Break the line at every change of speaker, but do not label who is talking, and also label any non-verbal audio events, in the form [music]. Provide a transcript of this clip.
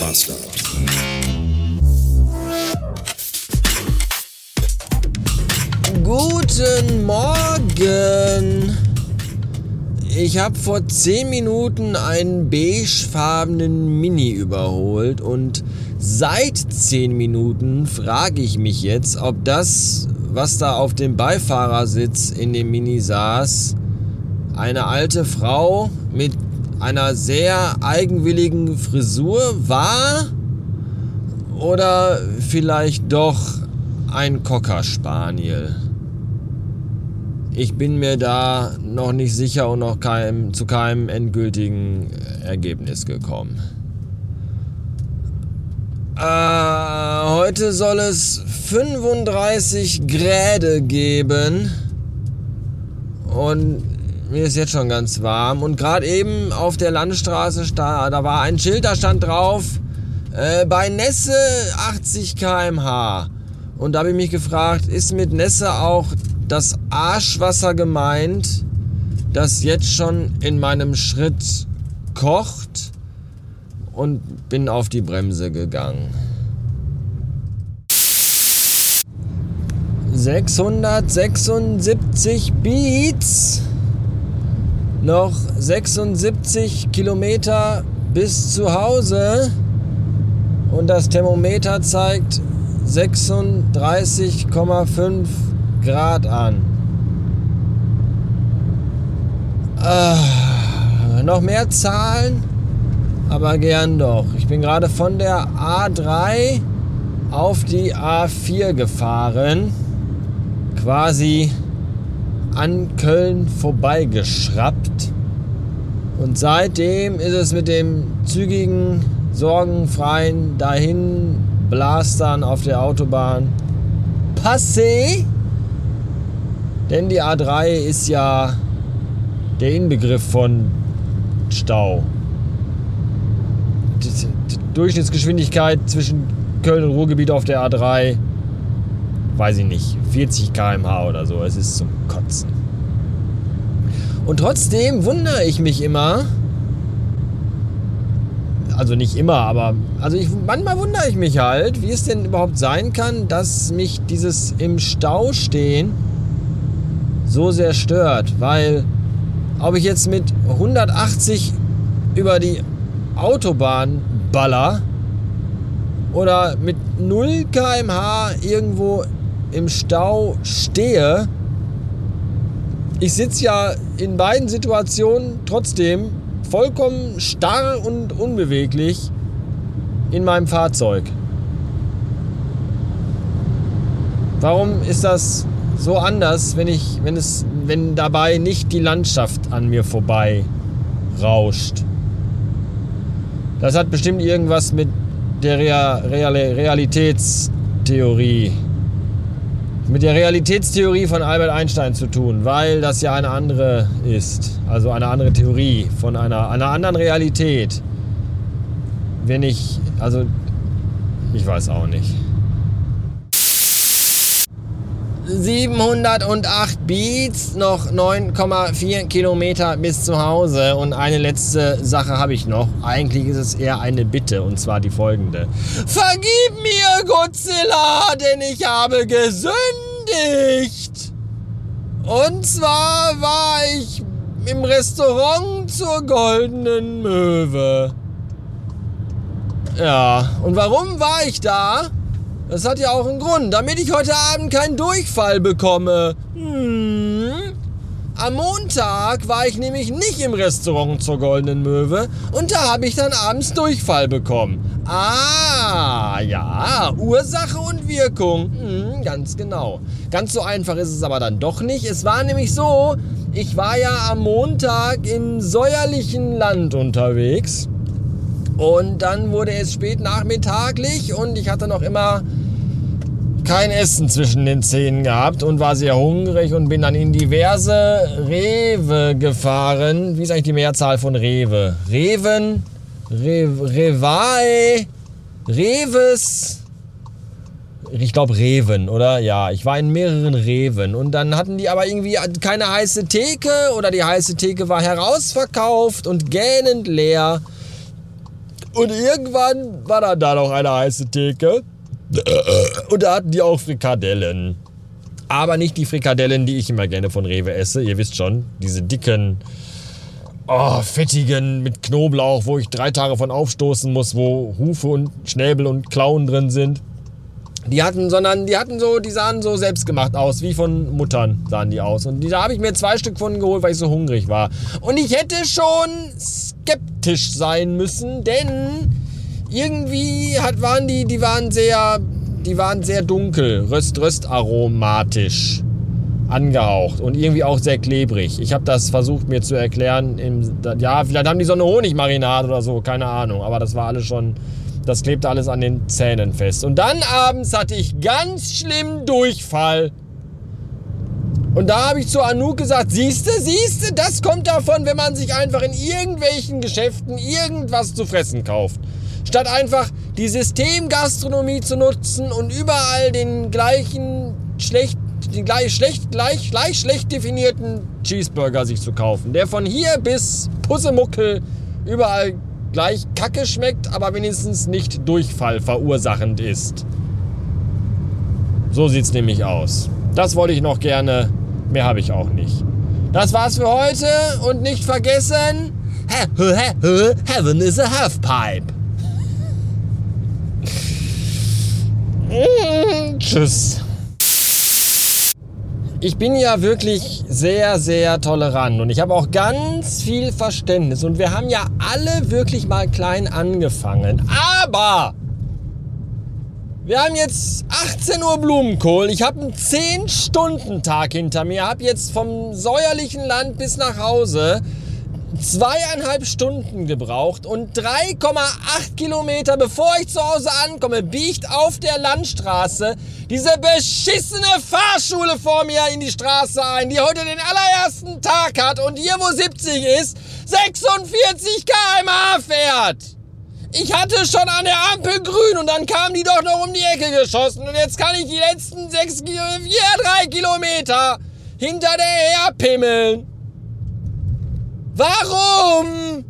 Bastard.
Guten Morgen. Ich habe vor 10 Minuten einen beigefarbenen Mini überholt und seit 10 Minuten frage ich mich jetzt, ob das, was da auf dem Beifahrersitz in dem Mini saß, eine alte Frau mit einer sehr eigenwilligen Frisur war oder vielleicht doch ein Cocker Spaniel. Ich bin mir da noch nicht sicher und noch keinem, zu keinem endgültigen Ergebnis gekommen. Äh, heute soll es 35 Grade geben und mir ist jetzt schon ganz warm. Und gerade eben auf der Landstraße, da war ein Schild, da stand drauf, äh, bei Nässe 80 km/h. Und da habe ich mich gefragt, ist mit Nässe auch das Arschwasser gemeint, das jetzt schon in meinem Schritt kocht? Und bin auf die Bremse gegangen. 676 Beats noch 76 Kilometer bis zu Hause und das Thermometer zeigt 36,5 Grad an. Äh, noch mehr Zahlen, aber gern doch. Ich bin gerade von der A3 auf die A4 gefahren, quasi an Köln vorbeigeschraubt. Und seitdem ist es mit dem zügigen, sorgenfreien dahin Blastern auf der Autobahn passé. Denn die A3 ist ja der Inbegriff von Stau. Die Durchschnittsgeschwindigkeit zwischen Köln und Ruhrgebiet auf der A3 weiß ich nicht, 40 km/h oder so. Es ist zum Kotzen. Und trotzdem wundere ich mich immer, also nicht immer, aber also ich, manchmal wundere ich mich halt, wie es denn überhaupt sein kann, dass mich dieses im Stau stehen so sehr stört, weil ob ich jetzt mit 180 über die Autobahn baller oder mit 0 km/h irgendwo im Stau stehe, ich sitze ja in beiden Situationen trotzdem vollkommen starr und unbeweglich in meinem Fahrzeug. Warum ist das so anders, wenn ich, wenn es, wenn dabei nicht die Landschaft an mir vorbei rauscht? Das hat bestimmt irgendwas mit der Real Realitätstheorie mit der Realitätstheorie von Albert Einstein zu tun, weil das ja eine andere ist. Also eine andere Theorie von einer, einer anderen Realität. Wenn ich, also ich weiß auch nicht. 708 Beats, noch 9,4 Kilometer bis zu Hause. Und eine letzte Sache habe ich noch. Eigentlich ist es eher eine Bitte, und zwar die folgende. Vergib mir, Godzilla, denn ich habe gesündigt. Und zwar war ich im Restaurant zur Goldenen Möwe. Ja, und warum war ich da? Das hat ja auch einen Grund, damit ich heute Abend keinen Durchfall bekomme. Hm. Am Montag war ich nämlich nicht im Restaurant zur Goldenen Möwe und da habe ich dann abends Durchfall bekommen. Ah, ja, Ursache und Wirkung. Hm, ganz genau. Ganz so einfach ist es aber dann doch nicht. Es war nämlich so, ich war ja am Montag im säuerlichen Land unterwegs. Und dann wurde es spät nachmittaglich und ich hatte noch immer kein Essen zwischen den Zähnen gehabt und war sehr hungrig und bin dann in diverse Rewe gefahren. Wie ist eigentlich die Mehrzahl von Rewe? Reven, Re Revae, Reves. Ich glaube Reven, oder? Ja, ich war in mehreren Reven und dann hatten die aber irgendwie keine heiße Theke oder die heiße Theke war herausverkauft und gähnend leer. Und irgendwann war dann da noch eine heiße Theke. Und da hatten die auch Frikadellen. Aber nicht die Frikadellen, die ich immer gerne von Rewe esse. Ihr wisst schon, diese dicken, oh, fettigen mit Knoblauch, wo ich drei Tage von aufstoßen muss, wo Hufe und Schnäbel und Klauen drin sind. Die hatten, sondern die hatten so, die sahen so selbstgemacht aus, wie von Muttern sahen die aus. Und da habe ich mir zwei Stück von geholt, weil ich so hungrig war. Und ich hätte schon skeptisch sein müssen, denn irgendwie hat, waren die, die waren sehr, die waren sehr dunkel, röst, röstaromatisch angehaucht und irgendwie auch sehr klebrig. Ich habe das versucht mir zu erklären. Im, ja, vielleicht haben die so eine Honigmarinade oder so, keine Ahnung. Aber das war alles schon das klebte alles an den Zähnen fest. Und dann abends hatte ich ganz schlimm Durchfall. Und da habe ich zu Anouk gesagt, siehste, siehste, das kommt davon, wenn man sich einfach in irgendwelchen Geschäften irgendwas zu fressen kauft. Statt einfach die Systemgastronomie zu nutzen und überall den gleichen schlecht, den gleich schlecht, gleich, gleich schlecht definierten Cheeseburger sich zu kaufen. Der von hier bis Pussemuckel überall gleich kacke schmeckt, aber wenigstens nicht Durchfall verursachend ist. So sieht's nämlich aus. Das wollte ich noch gerne, mehr habe ich auch nicht. Das war's für heute und nicht vergessen, Heaven is a Halfpipe. [laughs] Tschüss. Ich bin ja wirklich sehr, sehr tolerant und ich habe auch ganz viel Verständnis und wir haben ja alle wirklich mal klein angefangen. Aber wir haben jetzt 18 Uhr Blumenkohl. Ich habe einen 10-Stunden-Tag hinter mir. Habe jetzt vom säuerlichen Land bis nach Hause zweieinhalb Stunden gebraucht und 3,8 Kilometer bevor ich zu Hause ankomme, biegt auf der Landstraße diese beschissene Fahrschule vor mir in die Straße ein, die heute den allerersten Tag hat und hier, wo 70 ist, 46 km/h fährt. Ich hatte schon an der Ampel grün und dann kam die doch noch um die Ecke geschossen und jetzt kann ich die letzten 6 Kilometer, 3 Kilometer hinter der her pimmeln. Warum?